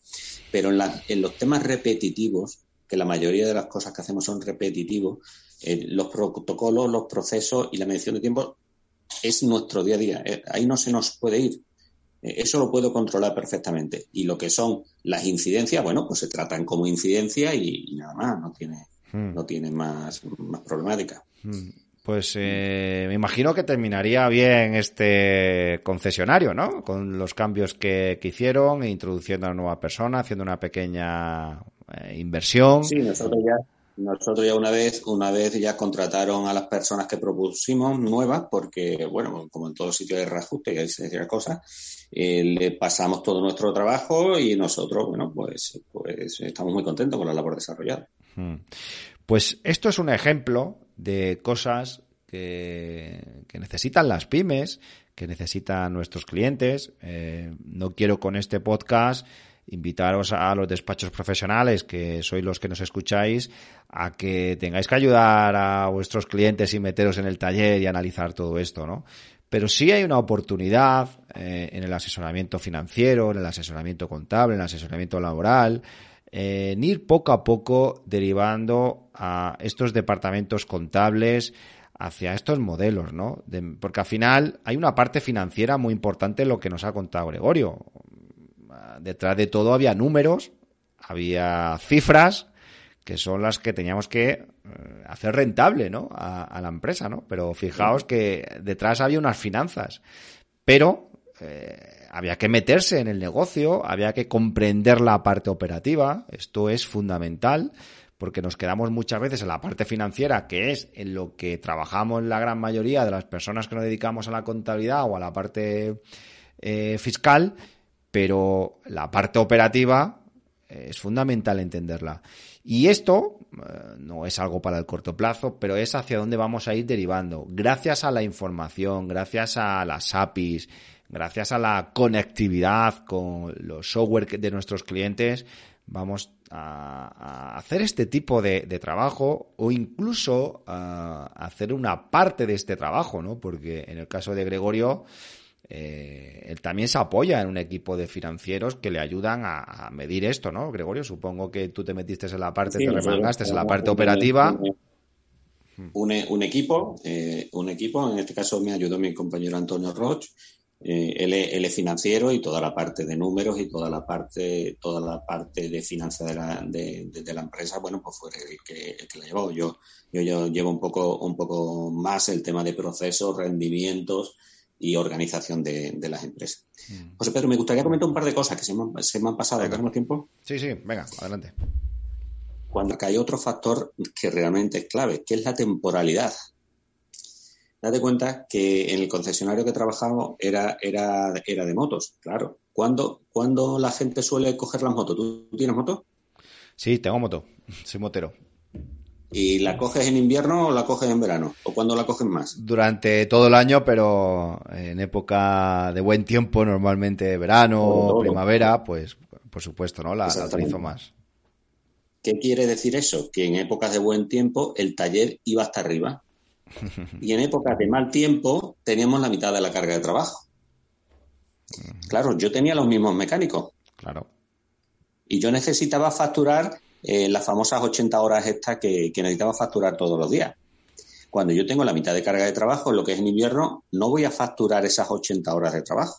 Pero en, en los temas repetitivos, que la mayoría de las cosas que hacemos son repetitivos, los protocolos, los procesos y la medición de tiempo es nuestro día a día. ahí no se nos puede ir. Eso lo puedo controlar perfectamente. Y lo que son las incidencias, bueno, pues se tratan como incidencia y nada más, no tiene, Hmm. no tiene más, más problemática. Hmm. Pues eh, me imagino que terminaría bien este concesionario, ¿no? Con los cambios que, hicieron, e introduciendo a una nueva persona, haciendo una pequeña eh, inversión. Sí, nosotros ya, nosotros ya una vez, una vez ya contrataron a las personas que propusimos nuevas, porque, bueno, como en todo sitio hay reajuste y hay decir cosas, eh, le pasamos todo nuestro trabajo y nosotros, bueno, pues, pues estamos muy contentos con la labor desarrollada. Hmm. Pues esto es un ejemplo de cosas que, necesitan las pymes, que necesitan nuestros clientes. Eh, no quiero con este podcast invitaros a los despachos profesionales, que sois los que nos escucháis, a que tengáis que ayudar a vuestros clientes y meteros en el taller y analizar todo esto, ¿no? Pero sí hay una oportunidad eh, en el asesoramiento financiero, en el asesoramiento contable, en el asesoramiento laboral, eh, ir poco a poco derivando a estos departamentos contables hacia estos modelos, ¿no? porque al final hay una parte financiera muy importante en lo que nos ha contado Gregorio. Detrás de todo había números, había cifras que son las que teníamos que eh, hacer rentable, ¿no? A, la empresa, ¿no? Pero fijaos que detrás había unas finanzas. Pero eh, había que meterse en el negocio, había que comprender la parte operativa, esto es fundamental porque nos quedamos muchas veces en la parte financiera, que es en lo que trabajamos la gran mayoría de las personas que nos dedicamos a la contabilidad o a la parte eh, fiscal, pero la parte operativa eh, es fundamental entenderla. Y esto eh, no es algo para el corto plazo, pero es hacia dónde vamos a ir derivando. Gracias a la información, gracias a las APIs, gracias a la conectividad con los software de nuestros clientes, vamos a, hacer este tipo de, trabajo o incluso a hacer una parte de este trabajo, ¿no? Porque en el caso de Gregorio, eh, él también se apoya en un equipo de financieros que le ayudan a, medir esto, ¿no? Gregorio, supongo que tú te metiste en la parte, te remangaste en la parte operativa. Un, equipo, eh, un equipo, en este caso me ayudó mi compañero Antonio Roch, eh, él, es, financiero y toda la parte de números y toda la parte toda la parte de finanzas de la, de, la empresa bueno pues fue el que, el que la llevó yo, yo, llevo un poco un poco más el tema de procesos rendimientos y organización de, las empresas mm. José Pedro me gustaría comentar un par de cosas que se me, se me han pasado tenemos tiempo sí sí venga adelante cuando hay otro factor que realmente es clave que es la temporalidad date cuenta que en el concesionario que trabajamos era, era, era de motos, claro. ¿Cuándo, ¿Cuándo la gente suele coger las motos? ¿Tú tienes moto? Sí, tengo moto, (laughs) soy motero. ¿Y la coges en invierno o la coges en verano? ¿O cuándo la coges más? Durante todo el año, pero en época de buen tiempo, normalmente verano, o primavera, pues por supuesto, ¿no? La, la utilizo más. ¿Qué quiere decir eso? Que en épocas de buen tiempo el taller iba hasta arriba. (laughs) Y en épocas de mal tiempo teníamos la mitad de la carga de trabajo. Claro, yo tenía los mismos mecánicos. Claro. Y yo necesitaba facturar eh, las famosas 80 horas estas que, que necesitamos facturar todos los días. Cuando yo tengo la mitad de carga de trabajo, lo que es en invierno, no voy a facturar esas 80 horas de trabajo.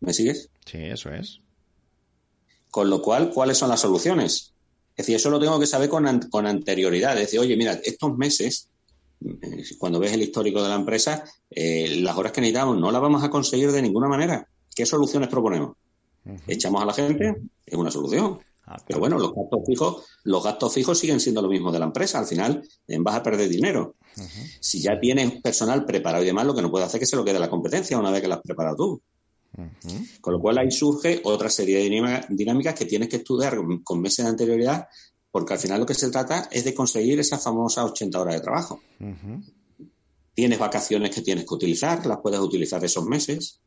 ¿Me sigues? Sí, eso es. Con lo cual, ¿cuáles son las soluciones? Es decir, eso lo tengo que saber con, anterioridad. Es decir, oye, mira, estos meses, eh, cuando ves el histórico de la empresa, eh, las horas que necesitamos no las vamos a conseguir de ninguna manera. ¿Qué soluciones proponemos? ¿Echamos a la gente? Es una solución. Ah, Pero bueno, los gastos fijos, los gastos fijos siguen siendo lo mismo de la empresa. Al final vas a perder dinero. Si ya tienes personal preparado y demás, lo que no puede hacer es que se lo quede la competencia una vez que la has preparado tú. Con lo cual ahí surge otra serie de dinámicas que tienes que estudiar con meses de anterioridad, porque al final lo que se trata es de conseguir esas famosas 80 horas de trabajo. Tienes vacaciones que tienes que utilizar, las puedes utilizar esos meses.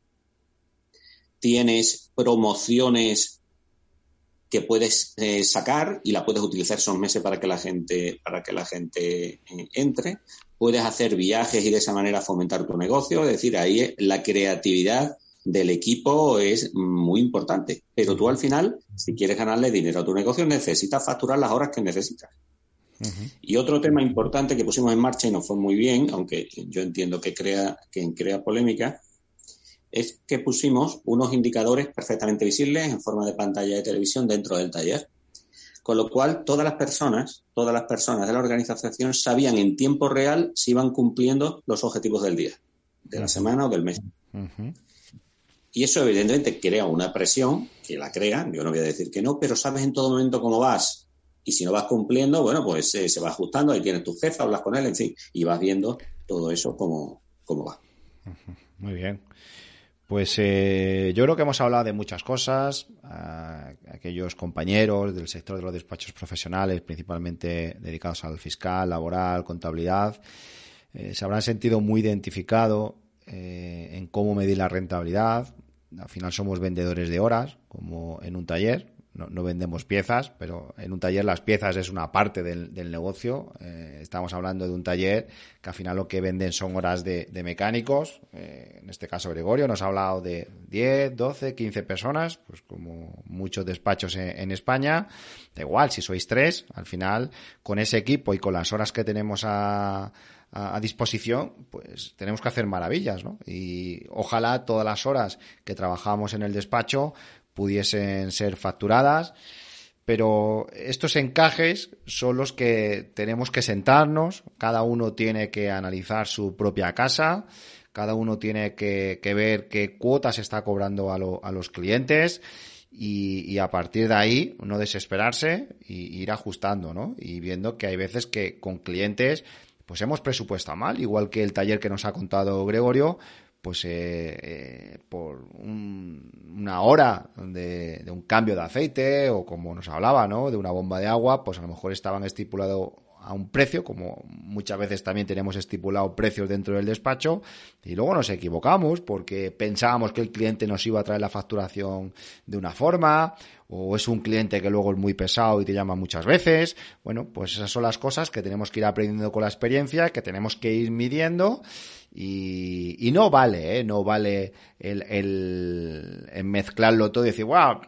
Tienes promociones que puedes eh, sacar y la puedes utilizar esos meses para que la gente para que la gente eh, entre puedes hacer viajes y de esa manera fomentar tu negocio es decir ahí la creatividad del equipo es muy importante. Pero tú al final, si quieres ganarle dinero a tu negocio, necesitas facturar las horas que necesitas. Y otro tema importante que pusimos en marcha y nos fue muy bien, aunque yo entiendo que crea, que crea polémica, es que pusimos unos indicadores perfectamente visibles en forma de pantalla de televisión dentro del taller. Con lo cual, todas las personas, todas las personas de la organización sabían en tiempo real si iban cumpliendo los objetivos del día, de la semana o del mes. Y eso evidentemente crea una presión, que la crea, yo no voy a decir que no, pero sabes en todo momento cómo vas. Y si no vas cumpliendo, bueno, pues eh, se va ajustando, ahí tienes tu jefe, hablas con él, en fin, y vas viendo todo eso cómo, cómo va. Muy bien. Pues eh, yo creo que hemos hablado de muchas cosas. aquellos compañeros del sector de los despachos profesionales, principalmente dedicados al fiscal, laboral, contabilidad, eh, se habrán sentido muy identificados en cómo medir la rentabilidad, al final somos vendedores de horas, como en un taller. No, vendemos piezas, pero en un taller las piezas es una parte del, negocio. Eh, estamos hablando de un taller que al final lo que venden son horas de, mecánicos. Eh, en este caso Gregorio nos ha hablado de 10, 12, 15 personas, pues como muchos despachos en, España. Da igual, si sois tres, al final con ese equipo y con las horas que tenemos a, a, disposición, pues tenemos que hacer maravillas, ¿no? Y ojalá todas las horas que trabajamos en el despacho pudiesen ser facturadas, pero estos encajes son los que tenemos que sentarnos, cada uno tiene que analizar su propia casa, cada uno tiene que, ver qué cuotas está cobrando a, los clientes y, a partir de ahí no desesperarse y ir ajustando, ¿no? Y viendo que hay veces que con clientes pues hemos presupuestado mal, igual que el taller que nos ha contado Gregorio, pues eh, eh, por una hora de, un cambio de aceite o como nos hablaba, ¿no? De una bomba de agua, pues a lo mejor estaban estipulado a un precio, como muchas veces también tenemos estipulado precios dentro del despacho, y luego nos equivocamos porque pensábamos que el cliente nos iba a traer la facturación de una forma, o es un cliente que luego es muy pesado y te llama muchas veces. Bueno, pues esas son las cosas que tenemos que ir aprendiendo con la experiencia, que tenemos que ir midiendo y, no vale, ¿eh? no vale el, el, mezclarlo todo y decir, wow,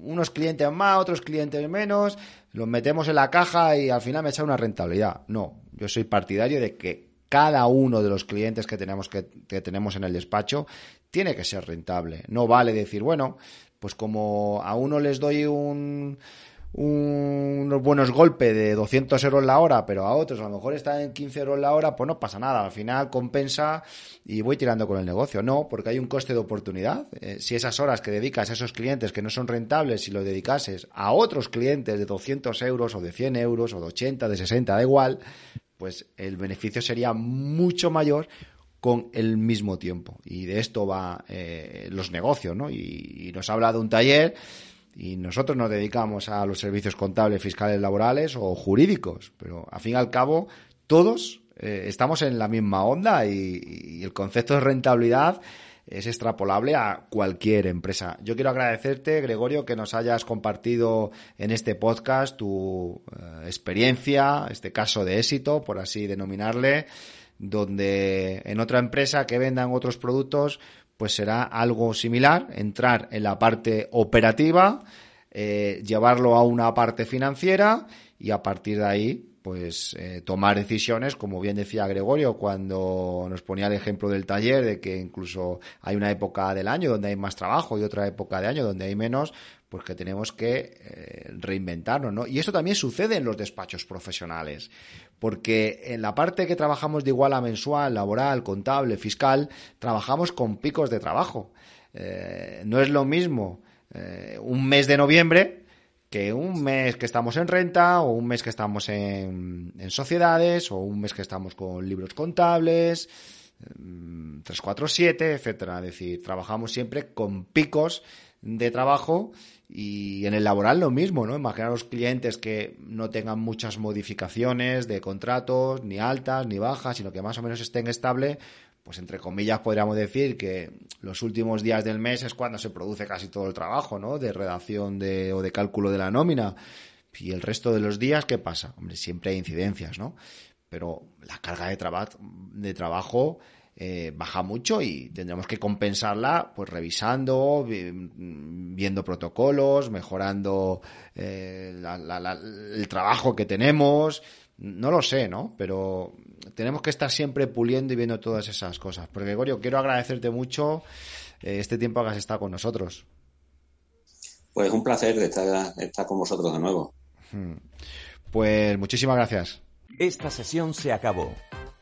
unos clientes más, otros clientes menos, los metemos en la caja y al final me echa una rentabilidad. No, yo soy partidario de que cada uno de los clientes que tenemos, que tenemos en el despacho tiene que ser rentable. No vale decir, bueno, pues como a uno les doy un, unos buenos golpes de 200 euros la hora, pero a otros a lo mejor están en 15 euros la hora, pues no pasa nada. Al final compensa y voy tirando con el negocio. No, porque hay un coste de oportunidad. Eh, si esas horas que dedicas a esos clientes que no son rentables, si lo dedicases a otros clientes de 200 euros o de 100 euros o de 80, de 60, da igual, pues el beneficio sería mucho mayor con el mismo tiempo. Y de esto va eh, los negocios, ¿no? Y, nos habla de un taller y nosotros nos dedicamos a los servicios contables, fiscales, laborales o jurídicos, pero al fin y al cabo todos eh, estamos en la misma onda y, el concepto de rentabilidad es extrapolable a cualquier empresa. Yo quiero agradecerte, Gregorio, que nos hayas compartido en este podcast tu eh, experiencia, este caso de éxito, por así denominarle, donde en otra empresa que vendan otros productos, pues será algo similar, entrar en la parte operativa, eh, llevarlo a una parte financiera y a partir de ahí pues eh, tomar decisiones, como bien decía Gregorio cuando nos ponía el ejemplo del taller, de que incluso hay una época del año donde hay más trabajo y otra época de año donde hay menos, pues que tenemos que eh, reinventarnos, ¿no? Y eso también sucede en los despachos profesionales, porque en la parte que trabajamos de igual a mensual, laboral, contable, fiscal, trabajamos con picos de trabajo. Eh, no es lo mismo un mes de noviembre que un mes que estamos en renta o un mes que estamos en, sociedades o un mes que estamos con libros contables, 347, mm, etcétera. Es decir, trabajamos siempre con picos de trabajo y en el laboral lo mismo, ¿no? Imaginar a los clientes que no tengan muchas modificaciones de contratos, ni altas ni bajas, sino que más o menos estén estable, pues entre comillas podríamos decir que los últimos días del mes es cuando se produce casi todo el trabajo, ¿no? De redacción de, o de cálculo de la nómina. Y el resto de los días, ¿qué pasa? Hombre, siempre hay incidencias, ¿no? Pero la carga de, de trabajo eh, baja mucho y tendremos que compensarla pues revisando, viendo protocolos, mejorando eh, el trabajo que tenemos. No lo sé, ¿no? Pero tenemos que estar siempre puliendo y viendo todas esas cosas. Porque, Gregorio, quiero agradecerte mucho eh, este tiempo que has estado con nosotros. Pues un placer estar, estar con vosotros de nuevo. Hmm. Pues muchísimas gracias. Esta sesión se acabó.